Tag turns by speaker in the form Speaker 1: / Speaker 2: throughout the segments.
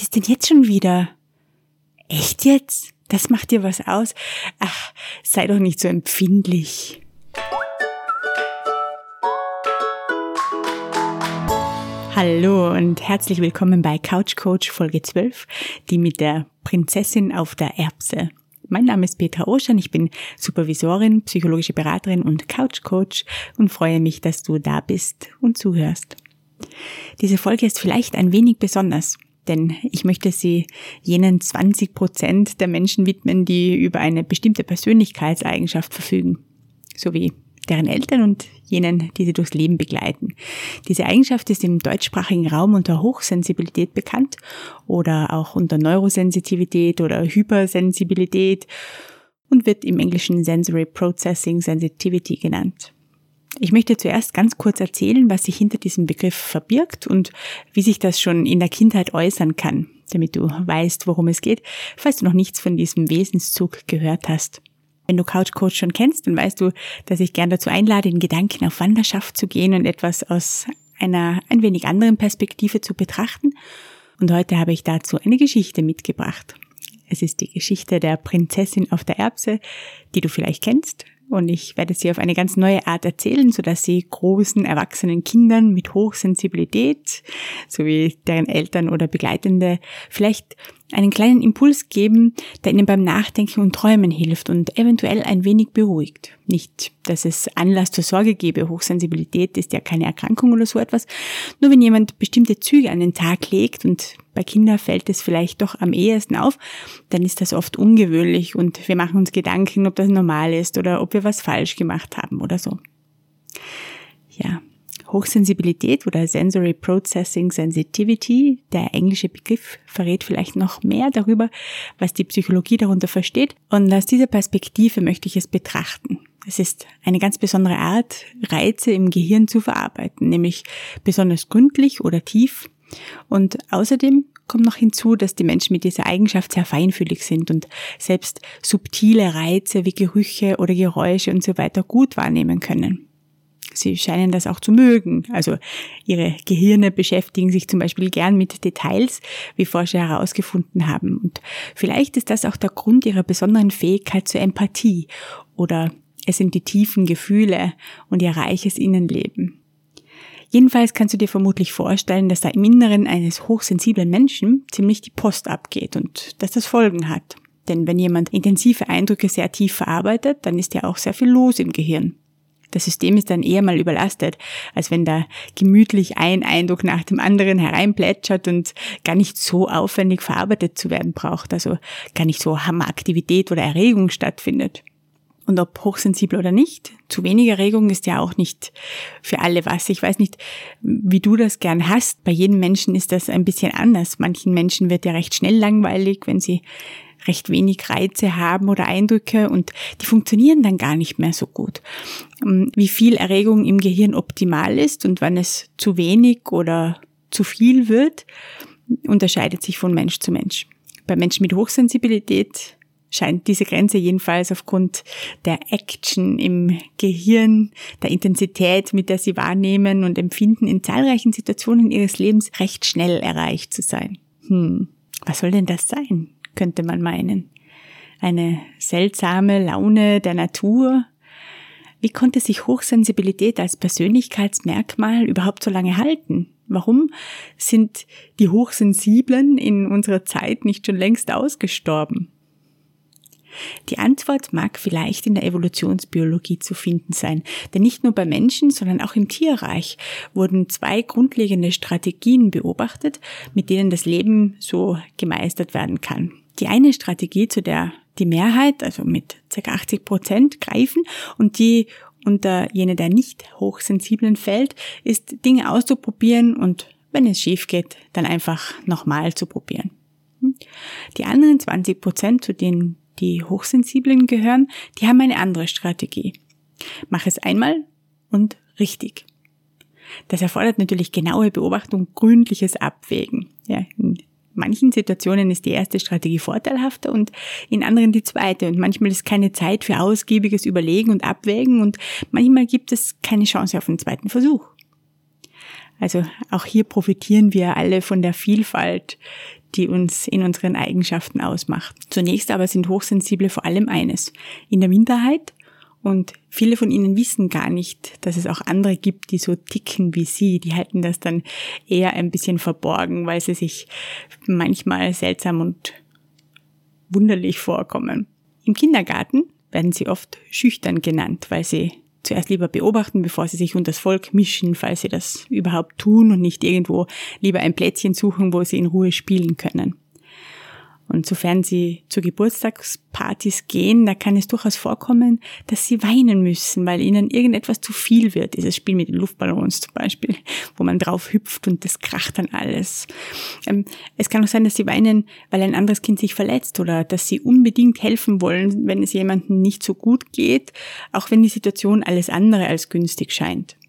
Speaker 1: was ist denn jetzt schon wieder? Echt jetzt? Das macht dir was aus? Ach, sei doch nicht so empfindlich. Hallo und herzlich willkommen bei Couch Coach Folge 12, die mit der Prinzessin auf der Erbse. Mein Name ist Petra Oschan, ich bin Supervisorin, psychologische Beraterin und Couch Coach und freue mich, dass du da bist und zuhörst. Diese Folge ist vielleicht ein wenig besonders, denn ich möchte sie jenen 20 Prozent der Menschen widmen, die über eine bestimmte Persönlichkeitseigenschaft verfügen, sowie deren Eltern und jenen, die sie durchs Leben begleiten. Diese Eigenschaft ist im deutschsprachigen Raum unter Hochsensibilität bekannt oder auch unter Neurosensitivität oder Hypersensibilität und wird im Englischen Sensory Processing Sensitivity genannt. Ich möchte zuerst ganz kurz erzählen, was sich hinter diesem Begriff verbirgt und wie sich das schon in der Kindheit äußern kann, damit du weißt, worum es geht, falls du noch nichts von diesem Wesenszug gehört hast. Wenn du Couch Coach schon kennst, dann weißt du, dass ich gern dazu einlade, in Gedanken auf Wanderschaft zu gehen und etwas aus einer ein wenig anderen Perspektive zu betrachten. Und heute habe ich dazu eine Geschichte mitgebracht. Es ist die Geschichte der Prinzessin auf der Erbse, die du vielleicht kennst und ich werde sie auf eine ganz neue Art erzählen, so dass sie großen, erwachsenen Kindern mit Hochsensibilität sowie deren Eltern oder Begleitende vielleicht einen kleinen Impuls geben, der ihnen beim Nachdenken und Träumen hilft und eventuell ein wenig beruhigt. Nicht, dass es Anlass zur Sorge gebe. Hochsensibilität ist ja keine Erkrankung oder so etwas. Nur wenn jemand bestimmte Züge an den Tag legt und bei Kindern fällt es vielleicht doch am ehesten auf, dann ist das oft ungewöhnlich und wir machen uns Gedanken, ob das normal ist oder ob wir was falsch gemacht haben oder so. Ja, Hochsensibilität oder Sensory Processing Sensitivity, der englische Begriff, verrät vielleicht noch mehr darüber, was die Psychologie darunter versteht. Und aus dieser Perspektive möchte ich es betrachten. Es ist eine ganz besondere Art, Reize im Gehirn zu verarbeiten, nämlich besonders gründlich oder tief. Und außerdem kommt noch hinzu, dass die Menschen mit dieser Eigenschaft sehr feinfühlig sind und selbst subtile Reize wie Gerüche oder Geräusche und so weiter gut wahrnehmen können. Sie scheinen das auch zu mögen. Also ihre Gehirne beschäftigen sich zum Beispiel gern mit Details, wie Forscher herausgefunden haben. Und vielleicht ist das auch der Grund ihrer besonderen Fähigkeit zur Empathie oder es sind die tiefen Gefühle und ihr reiches Innenleben. Jedenfalls kannst du dir vermutlich vorstellen, dass da im Inneren eines hochsensiblen Menschen ziemlich die Post abgeht und dass das Folgen hat. Denn wenn jemand intensive Eindrücke sehr tief verarbeitet, dann ist ja auch sehr viel los im Gehirn. Das System ist dann eher mal überlastet, als wenn da gemütlich ein Eindruck nach dem anderen hereinplätschert und gar nicht so aufwendig verarbeitet zu werden braucht, also gar nicht so Hammeraktivität oder Erregung stattfindet. Und ob hochsensibel oder nicht, zu wenig Erregung ist ja auch nicht für alle was. Ich weiß nicht, wie du das gern hast. Bei jedem Menschen ist das ein bisschen anders. Manchen Menschen wird ja recht schnell langweilig, wenn sie recht wenig Reize haben oder Eindrücke und die funktionieren dann gar nicht mehr so gut. Ähm, wie viel Erregung im Gehirn optimal ist und wann es zu wenig oder zu viel wird, unterscheidet sich von Mensch zu Mensch. Bei Menschen mit Hochsensibilität scheint diese Grenze jedenfalls aufgrund der Action im Gehirn, der Intensität, mit der sie wahrnehmen und empfinden, in zahlreichen Situationen ihres Lebens recht schnell erreicht zu sein. Hm, was soll denn das sein? Könnte man meinen. Eine seltsame Laune der Natur. Wie konnte sich Hochsensibilität als Persönlichkeitsmerkmal überhaupt so lange halten? Warum sind die Hochsensiblen in unserer Zeit nicht schon längst ausgestorben? Die Antwort mag vielleicht in der Evolutionsbiologie zu finden sein, denn nicht nur bei Menschen, sondern auch im Tierreich wurden zwei grundlegende Strategien beobachtet, mit denen das Leben so gemeistert werden kann. Die eine Strategie, zu der die Mehrheit, also mit ca. 80 Prozent greifen und die unter jene der nicht hochsensiblen fällt, ist Dinge auszuprobieren und wenn es schief geht, dann einfach nochmal zu probieren. Die anderen 20 Prozent, zu denen die Hochsensiblen gehören, die haben eine andere Strategie. Mach es einmal und richtig. Das erfordert natürlich genaue Beobachtung, gründliches Abwägen. Ja, in manchen Situationen ist die erste Strategie vorteilhafter und in anderen die zweite. Und manchmal ist keine Zeit für ausgiebiges Überlegen und Abwägen und manchmal gibt es keine Chance auf einen zweiten Versuch. Also auch hier profitieren wir alle von der Vielfalt, die uns in unseren Eigenschaften ausmacht. Zunächst aber sind Hochsensible vor allem eines, in der Minderheit und viele von ihnen wissen gar nicht, dass es auch andere gibt, die so ticken wie sie. Die halten das dann eher ein bisschen verborgen, weil sie sich manchmal seltsam und wunderlich vorkommen. Im Kindergarten werden sie oft schüchtern genannt, weil sie zuerst lieber beobachten, bevor sie sich unter das Volk mischen, falls sie das überhaupt tun und nicht irgendwo lieber ein Plätzchen suchen, wo sie in Ruhe spielen können. Und sofern sie zu Geburtstagspartys gehen, da kann es durchaus vorkommen, dass sie weinen müssen, weil ihnen irgendetwas zu viel wird. Dieses Spiel mit den Luftballons zum Beispiel, wo man drauf hüpft und das kracht dann alles. Ähm, es kann auch sein, dass sie weinen, weil ein anderes Kind sich verletzt oder dass sie unbedingt helfen wollen, wenn es jemandem nicht so gut geht, auch wenn die Situation alles andere als günstig scheint.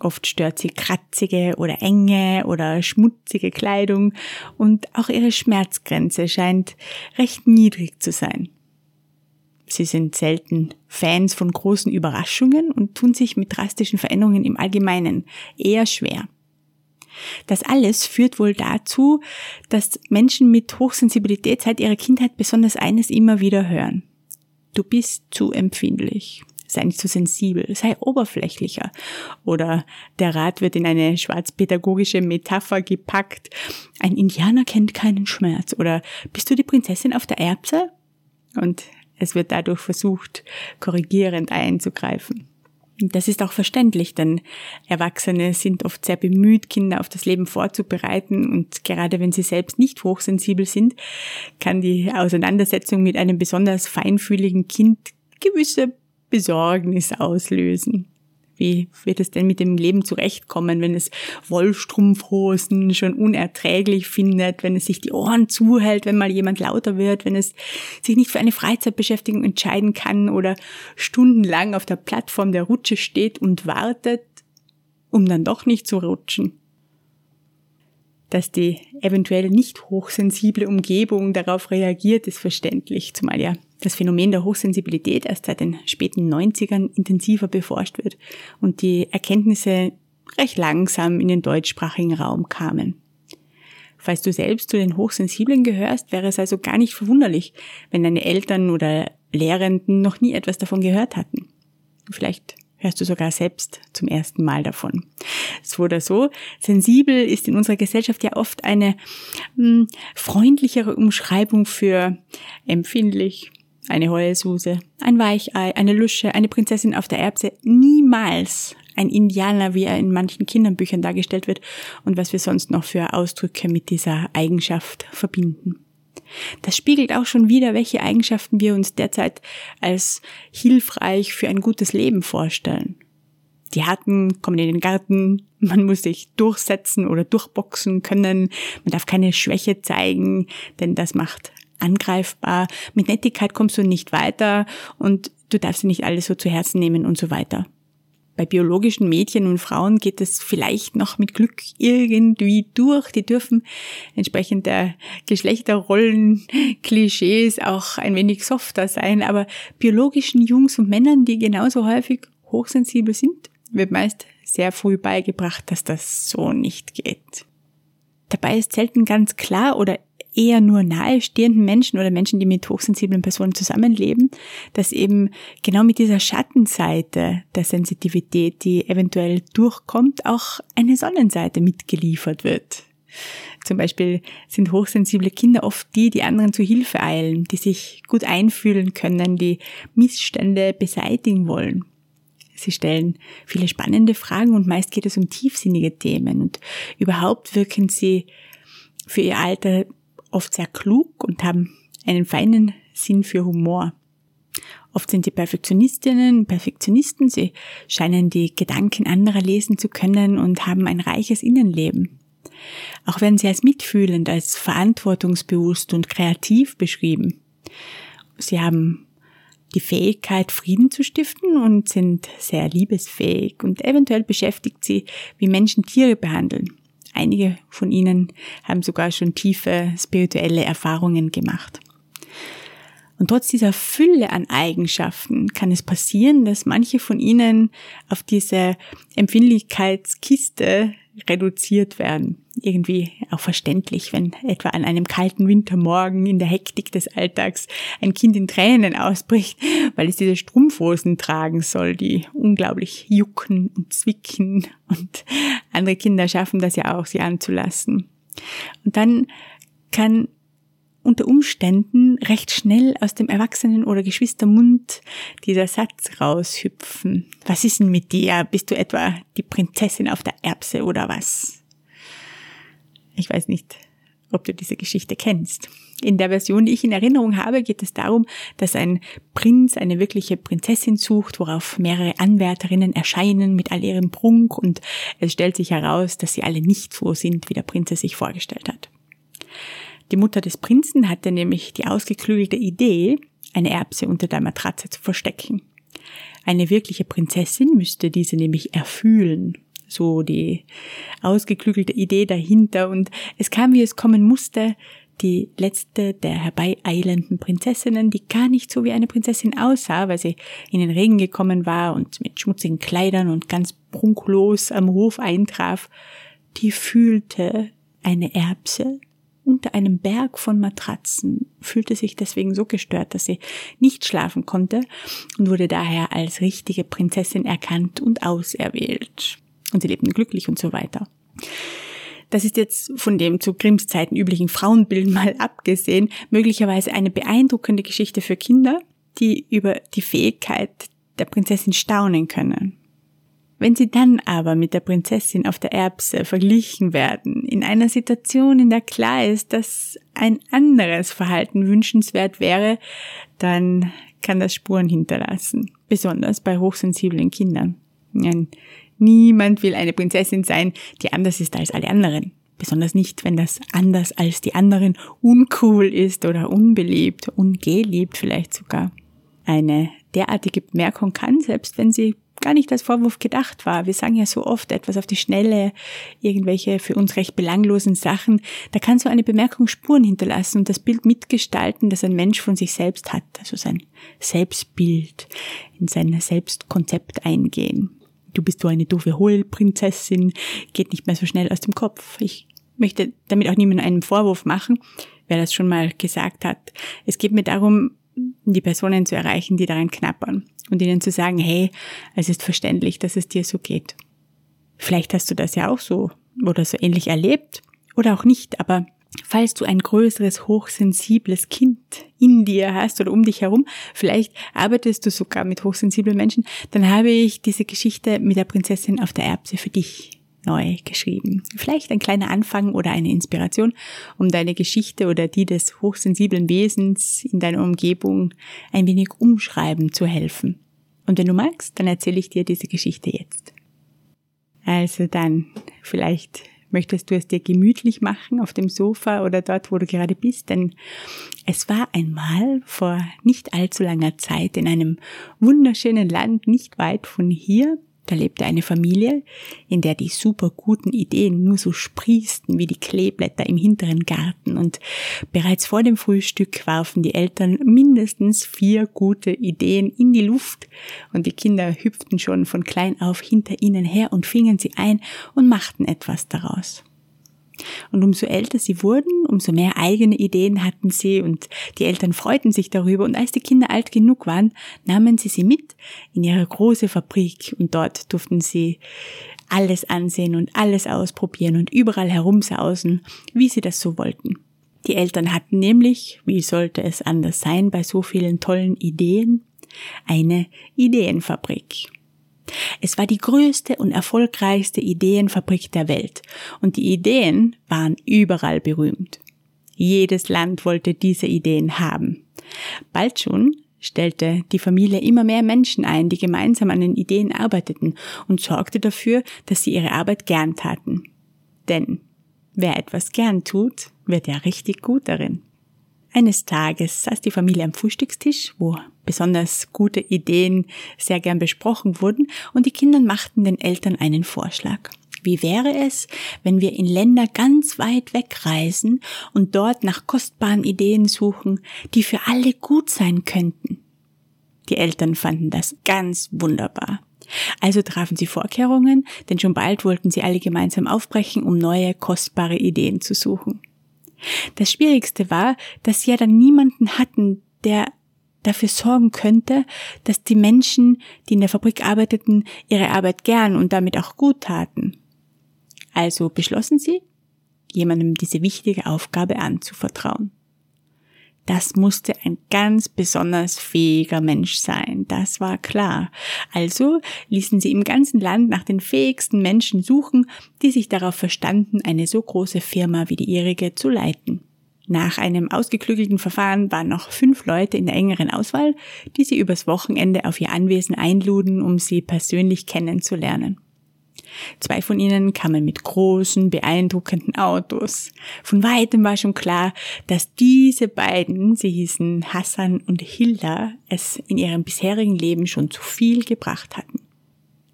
Speaker 1: Oft stört sie kratzige oder enge oder schmutzige Kleidung und auch ihre Schmerzgrenze scheint recht niedrig zu sein. Sie sind selten Fans von großen Überraschungen und tun sich mit drastischen Veränderungen im Allgemeinen eher schwer. Das alles führt wohl dazu, dass Menschen mit Hochsensibilität seit ihrer Kindheit besonders eines immer wieder hören. Du bist zu empfindlich sei nicht so sensibel, sei oberflächlicher. Oder der Rat wird in eine schwarzpädagogische Metapher gepackt. Ein Indianer kennt keinen Schmerz. Oder bist du die Prinzessin auf der Erbse? Und es wird dadurch versucht, korrigierend einzugreifen. Das ist auch verständlich, denn Erwachsene sind oft sehr bemüht, Kinder auf das Leben vorzubereiten und gerade wenn sie selbst nicht hochsensibel sind, kann die Auseinandersetzung mit einem besonders feinfühligen Kind gewisse Besorgnis auslösen. Wie wird es denn mit dem Leben zurechtkommen, wenn es Wollstrumpfhosen schon unerträglich findet, wenn es sich die Ohren zuhält, wenn mal jemand lauter wird, wenn es sich nicht für eine Freizeitbeschäftigung entscheiden kann oder stundenlang auf der Plattform der Rutsche steht und wartet, um dann doch nicht zu rutschen? Dass die eventuell nicht hochsensible Umgebung darauf reagiert, ist verständlich, zumal ja das Phänomen der Hochsensibilität erst seit den späten 90ern intensiver beforscht wird und die Erkenntnisse recht langsam in den deutschsprachigen Raum kamen. Falls du selbst zu den Hochsensiblen gehörst, wäre es also gar nicht verwunderlich, wenn deine Eltern oder Lehrenden noch nie etwas davon gehört hatten. Vielleicht hörst du sogar selbst zum ersten Mal davon. So oder so, sensibel ist in unserer Gesellschaft ja oft eine mh, hm, freundlichere Umschreibung für empfindlich, eine Heulsuse, ein Weichei, eine Lusche, eine Prinzessin auf der Erbse, niemals ein Indianer, wie er in manchen Kinderbüchern dargestellt wird und was wir sonst noch für Ausdrücke mit dieser Eigenschaft verbinden. Das spiegelt auch schon wieder, welche Eigenschaften wir uns derzeit als hilfreich für ein gutes Leben vorstellen. Die Harten kommen in den Garten, man muss sich durchsetzen oder durchboxen können, man darf keine Schwäche zeigen, denn das macht angreifbar, mit Nettigkeit kommst du nicht weiter und du darfst dir nicht alles so zu Herzen nehmen und so weiter. Bei biologischen Mädchen und Frauen geht es vielleicht noch mit Glück irgendwie durch. Die dürfen entsprechend der Geschlechterrollen, Klischees auch ein wenig softer sein. Aber biologischen Jungs und Männern, die genauso häufig hochsensibel sind, wird meist sehr früh beigebracht, dass das so nicht geht. Dabei ist selten ganz klar oder eher nur nahestehenden Menschen oder Menschen, die mit hochsensiblen Personen zusammenleben, dass eben genau mit dieser Schattenseite der Sensitivität, die eventuell durchkommt, auch eine Sonnenseite mitgeliefert wird. Zum Beispiel sind hochsensible Kinder oft die, die anderen zu Hilfe eilen, die sich gut einfühlen können, die Missstände beseitigen wollen. Sie stellen viele spannende Fragen und meist geht es um tiefsinnige Themen und überhaupt wirken sie für ihr Alter oft sehr klug und haben einen feinen Sinn für Humor. Oft sind die Perfektionistinnen Perfektionisten, sie scheinen die Gedanken anderer lesen zu können und haben ein reiches Innenleben. Auch werden sie als mitfühlend, als verantwortungsbewusst und kreativ beschrieben. Sie haben die Fähigkeit, Frieden zu stiften und sind sehr liebesfähig und eventuell beschäftigt sie, wie Menschen Tiere behandeln. Einige von ihnen haben sogar schon tiefe spirituelle Erfahrungen gemacht. Und trotz dieser Fülle an Eigenschaften kann es passieren, dass manche von ihnen auf diese Empfindlichkeitskiste reduziert werden. Irgendwie auch verständlich, wenn etwa an einem kalten Wintermorgen in der Hektik des Alltags ein Kind in Tränen ausbricht, weil es diese Strumpfhosen tragen soll, die unglaublich jucken und zwicken und andere Kinder schaffen das ja auch, sie anzulassen. Und dann kann unter Umständen recht schnell aus dem Erwachsenen- oder Geschwistermund dieser Satz raushüpfen. Was ist denn mit dir? Bist du etwa die Prinzessin auf der Erbse oder was? Ich weiß nicht, ob du diese Geschichte kennst. In der Version, die ich in Erinnerung habe, geht es darum, dass ein Prinz eine wirkliche Prinzessin sucht, worauf mehrere Anwärterinnen erscheinen mit all ihrem Prunk und es stellt sich heraus, dass sie alle nicht so sind, wie der Prinz es sich vorgestellt hat. Die Mutter des Prinzen hatte nämlich die ausgeklügelte Idee, eine Erbse unter der Matratze zu verstecken. Eine wirkliche Prinzessin müsste diese nämlich erfühlen. So die ausgeklügelte Idee dahinter. Und es kam, wie es kommen musste, die letzte der herbeieilenden Prinzessinnen, die gar nicht so wie eine Prinzessin aussah, weil sie in den Regen gekommen war und mit schmutzigen Kleidern und ganz prunklos am Hof eintraf, die fühlte eine Erbse unter einem Berg von Matratzen, fühlte sich deswegen so gestört, dass sie nicht schlafen konnte und wurde daher als richtige Prinzessin erkannt und auserwählt. Und sie lebten glücklich und so weiter. Das ist jetzt von dem zu Grimms Zeiten üblichen Frauenbild mal abgesehen, möglicherweise eine beeindruckende Geschichte für Kinder, die über die Fähigkeit der Prinzessin staunen können. Wenn sie dann aber mit der Prinzessin auf der Erbse verglichen werden, in einer Situation, in der klar ist, dass ein anderes Verhalten wünschenswert wäre, dann kann das Spuren hinterlassen, besonders bei hochsensiblen Kindern. Niemand will eine Prinzessin sein, die anders ist als alle anderen. Besonders nicht, wenn das anders als die anderen uncool ist oder unbeliebt, ungeliebt vielleicht sogar. Eine derartige Bemerkung kann, selbst wenn sie gar nicht als Vorwurf gedacht war. Wir sagen ja so oft etwas auf die Schnelle, irgendwelche für uns recht belanglosen Sachen. Da kann so eine Bemerkung Spuren hinterlassen und das Bild mitgestalten, das ein Mensch von sich selbst hat, also sein Selbstbild, in sein Selbstkonzept eingehen. Du bist so eine doofe Hohlprinzessin, geht nicht mehr so schnell aus dem Kopf. Ich möchte damit auch niemandem einen Vorwurf machen, wer das schon mal gesagt hat. Es geht mir darum, die Personen zu erreichen, die daran knappern und ihnen zu sagen, hey, es ist verständlich, dass es dir so geht. Vielleicht hast du das ja auch so oder so ähnlich erlebt oder auch nicht, aber falls du ein größeres, hochsensibles Kind in dir hast oder um dich herum, vielleicht arbeitest du sogar mit hochsensiblen Menschen, dann habe ich diese Geschichte mit der Prinzessin auf der Erbse für dich neu geschrieben. Vielleicht ein kleiner Anfang oder eine Inspiration, um deine Geschichte oder die des hochsensiblen Wesens in deiner Umgebung ein wenig umschreiben zu helfen. Und wenn du magst, dann erzähle ich dir diese Geschichte jetzt. Also dann, vielleicht möchtest du es dir gemütlich machen auf dem Sofa oder dort, wo du gerade bist, denn es war einmal vor nicht allzu langer Zeit in einem wunderschönen Land nicht weit von hier da lebte eine Familie, in der die super guten Ideen nur so sprießten wie die Kleeblätter im hinteren Garten und bereits vor dem Frühstück warfen die Eltern mindestens vier gute Ideen in die Luft und die Kinder hüpften schon von klein auf hinter ihnen her und fingen sie ein und machten etwas daraus. Und umso älter sie wurden, umso mehr eigene Ideen hatten sie und die Eltern freuten sich darüber und als die Kinder alt genug waren, nahmen sie sie mit in ihre große Fabrik und dort durften sie alles ansehen und alles ausprobieren und überall herumsausen, wie sie das so wollten. Die Eltern hatten nämlich, wie sollte es anders sein bei so vielen tollen Ideen, eine Ideenfabrik. Es war die größte und erfolgreichste Ideenfabrik der Welt und die Ideen waren überall berühmt. Jedes Land wollte diese Ideen haben. Bald schon stellte die Familie immer mehr Menschen ein, die gemeinsam an den Ideen arbeiteten und sorgte dafür, dass sie ihre Arbeit gern taten. Denn wer etwas gern tut, wird ja richtig gut darin. Eines Tages saß die Familie am Frühstückstisch, wo besonders gute Ideen sehr gern besprochen wurden, und die Kinder machten den Eltern einen Vorschlag. Wie wäre es, wenn wir in Länder ganz weit wegreisen und dort nach kostbaren Ideen suchen, die für alle gut sein könnten? Die Eltern fanden das ganz wunderbar. Also trafen sie Vorkehrungen, denn schon bald wollten sie alle gemeinsam aufbrechen, um neue, kostbare Ideen zu suchen. Das Schwierigste war, dass sie ja dann niemanden hatten, der dafür sorgen könnte, dass die Menschen, die in der Fabrik arbeiteten, ihre Arbeit gern und damit auch gut taten. Also beschlossen sie, jemandem diese wichtige Aufgabe anzuvertrauen. Das musste ein ganz besonders fähiger Mensch sein, das war klar. Also ließen sie im ganzen Land nach den fähigsten Menschen suchen, die sich darauf verstanden, eine so große Firma wie die ihrige zu leiten. Nach einem ausgeklügelten Verfahren waren noch fünf Leute in der engeren Auswahl, die sie übers Wochenende auf ihr Anwesen einluden, um sie persönlich kennenzulernen. Zwei von ihnen kamen mit großen, beeindruckenden Autos. Von weitem war schon klar, dass diese beiden, sie hießen Hassan und Hilda, es in ihrem bisherigen Leben schon zu viel gebracht hatten.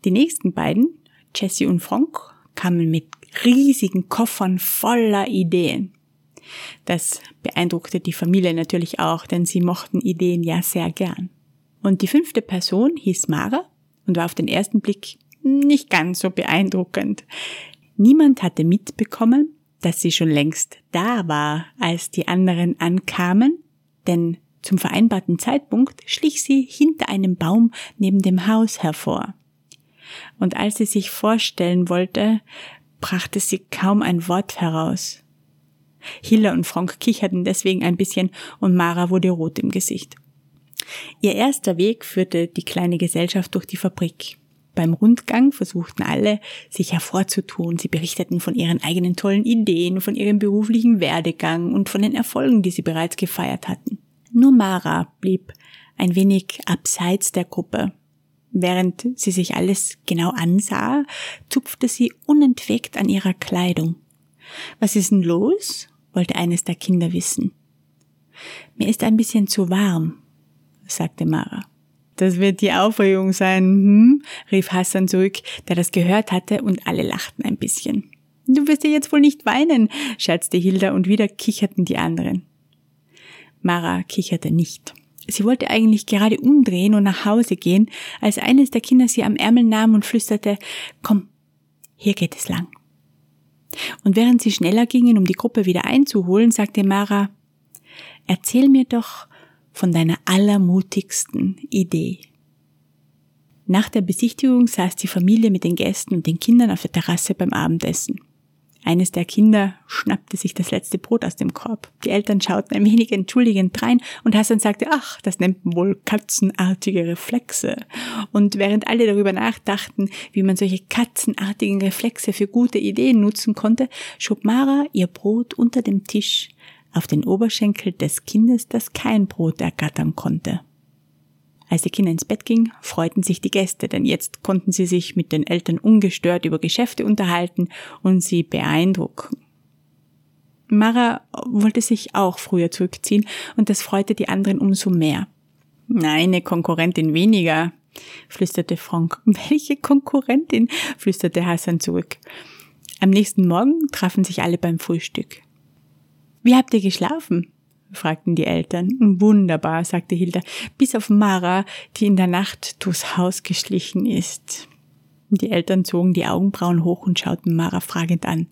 Speaker 1: Die nächsten beiden, Jesse und Frank, kamen mit riesigen Koffern voller Ideen. Das beeindruckte die Familie natürlich auch, denn sie mochten Ideen ja sehr gern. Und die fünfte Person hieß Mara und war auf den ersten Blick nicht ganz so beeindruckend. Niemand hatte mitbekommen, dass sie schon längst da war, als die anderen ankamen, denn zum vereinbarten Zeitpunkt schlich sie hinter einem Baum neben dem Haus hervor. Und als sie sich vorstellen wollte, brachte sie kaum ein Wort heraus. Hilla und Frank kicherten deswegen ein bisschen und Mara wurde rot im Gesicht. Ihr erster Weg führte die kleine Gesellschaft durch die Fabrik. Beim Rundgang versuchten alle, sich hervorzutun. Sie berichteten von ihren eigenen tollen Ideen, von ihrem beruflichen Werdegang und von den Erfolgen, die sie bereits gefeiert hatten. Nur Mara blieb ein wenig abseits der Gruppe. Während sie sich alles genau ansah, zupfte sie unentwegt an ihrer Kleidung. Was ist denn los? Wollte eines der Kinder wissen. Mir ist ein bisschen zu warm, sagte Mara. Das wird die Aufregung sein, hm? rief Hassan zurück, der das gehört hatte, und alle lachten ein bisschen. Du wirst ja jetzt wohl nicht weinen, scherzte Hilda, und wieder kicherten die anderen. Mara kicherte nicht. Sie wollte eigentlich gerade umdrehen und nach Hause gehen, als eines der Kinder sie am Ärmel nahm und flüsterte, komm, hier geht es lang. Und während sie schneller gingen, um die Gruppe wieder einzuholen, sagte Mara, erzähl mir doch, von deiner allermutigsten Idee. Nach der Besichtigung saß die Familie mit den Gästen und den Kindern auf der Terrasse beim Abendessen. Eines der Kinder schnappte sich das letzte Brot aus dem Korb. Die Eltern schauten ein wenig entschuldigend drein und Hassan sagte, ach, das nennt man wohl katzenartige Reflexe. Und während alle darüber nachdachten, wie man solche katzenartigen Reflexe für gute Ideen nutzen konnte, schob Mara ihr Brot unter dem Tisch auf den Oberschenkel des Kindes, das kein Brot ergattern konnte. Als die Kinder ins Bett ging, freuten sich die Gäste, denn jetzt konnten sie sich mit den Eltern ungestört über Geschäfte unterhalten und sie beeindrucken. Mara wollte sich auch früher zurückziehen und das freute die anderen umso mehr. Eine Konkurrentin weniger, flüsterte Frank. Welche Konkurrentin? flüsterte Hassan zurück. Am nächsten Morgen trafen sich alle beim Frühstück. Wie habt ihr geschlafen? Fragten die Eltern. Wunderbar, sagte Hilda, bis auf Mara, die in der Nacht durchs Haus geschlichen ist. Die Eltern zogen die Augenbrauen hoch und schauten Mara fragend an.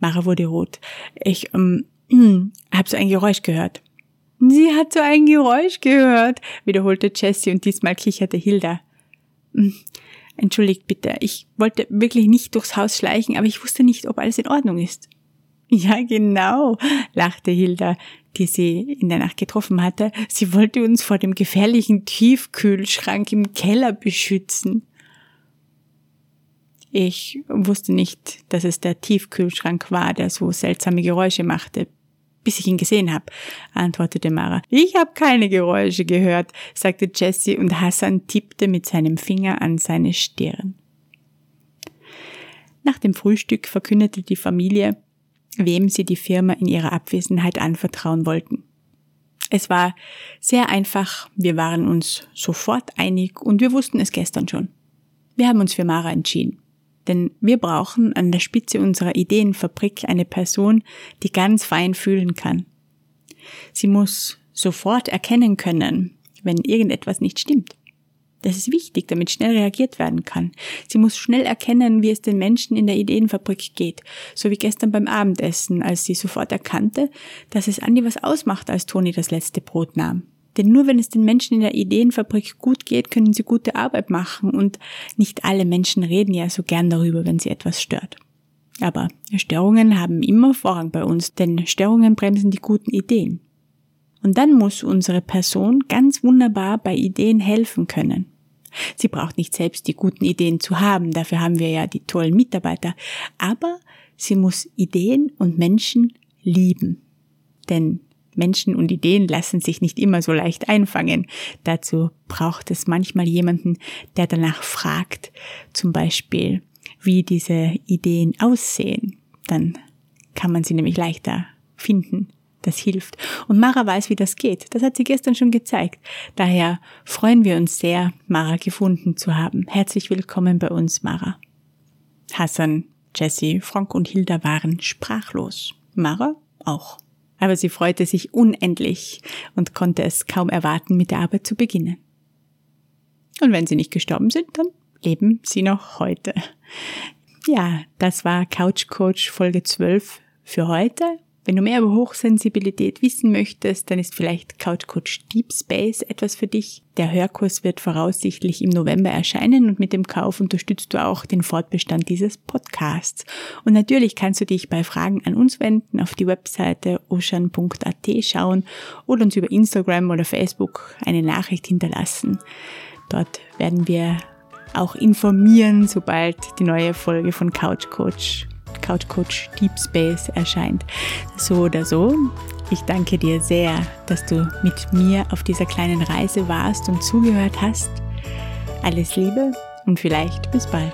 Speaker 1: Mara wurde rot. Ich ähm, hab so ein Geräusch gehört. Sie hat so ein Geräusch gehört, wiederholte Jessie und diesmal kicherte Hilda. Hm, entschuldigt bitte, ich wollte wirklich nicht durchs Haus schleichen, aber ich wusste nicht, ob alles in Ordnung ist. Ja, genau, lachte Hilda, die sie in der Nacht getroffen hatte. Sie wollte uns vor dem gefährlichen Tiefkühlschrank im Keller beschützen. Ich wusste nicht, dass es der Tiefkühlschrank war, der so seltsame Geräusche machte, bis ich ihn gesehen habe, antwortete Mara. Ich habe keine Geräusche gehört, sagte Jessie und Hassan tippte mit seinem Finger an seine Stirn. Nach dem Frühstück verkündete die Familie, wem sie die Firma in ihrer Abwesenheit anvertrauen wollten. Es war sehr einfach, wir waren uns sofort einig und wir wussten es gestern schon. Wir haben uns für Mara entschieden. Denn wir brauchen an der Spitze unserer Ideenfabrik eine Person, die ganz fein fühlen kann. Sie muss sofort erkennen können, wenn irgendetwas nicht stimmt. Das ist wichtig, damit schnell reagiert werden kann. Sie muss schnell erkennen, wie es den Menschen in der Ideenfabrik geht. So wie gestern beim Abendessen, als sie sofort erkannte, dass es Andi was ausmacht, als Toni das letzte Brot nahm. Denn nur wenn es den Menschen in der Ideenfabrik gut geht, können sie gute Arbeit machen und nicht alle Menschen reden ja so gern darüber, wenn sie etwas stört. Aber Störungen haben immer Vorrang bei uns, denn Störungen bremsen die guten Ideen. Und dann muss unsere Person ganz wunderbar bei Ideen helfen können. Sie braucht nicht selbst die guten Ideen zu haben, dafür haben wir ja die tollen Mitarbeiter, aber sie muss Ideen und Menschen lieben. Denn Menschen und Ideen lassen sich nicht immer so leicht einfangen. Dazu braucht es manchmal jemanden, der danach fragt, zum Beispiel, wie diese Ideen aussehen. Dann kann man sie nämlich leichter finden. Das hilft. Und Mara weiß, wie das geht. Das hat sie gestern schon gezeigt. Daher freuen wir uns sehr, Mara gefunden zu haben. Herzlich willkommen bei uns, Mara. Hassan, Jesse, Frank und Hilda waren sprachlos. Mara auch aber sie freute sich unendlich und konnte es kaum erwarten, mit der Arbeit zu beginnen. Und wenn sie nicht gestorben sind, dann leben sie noch heute. Ja, das war Couch Coach Folge 12 für heute. Wenn du mehr über Hochsensibilität wissen möchtest, dann ist vielleicht Couch Coach Deep Space etwas für dich. Der Hörkurs wird voraussichtlich im November erscheinen und mit dem Kauf unterstützt du auch den Fortbestand dieses Podcasts. Und natürlich kannst du dich bei Fragen an uns wenden, auf die Webseite ocean.at schauen oder uns über Instagram oder Facebook eine Nachricht hinterlassen. Dort werden wir auch informieren, sobald die neue Folge von Couch Coach Couch Coach Deep Space erscheint. So oder so, ich danke dir sehr, dass du mit mir auf dieser kleinen Reise warst und zugehört hast. Alles Liebe und vielleicht bis bald.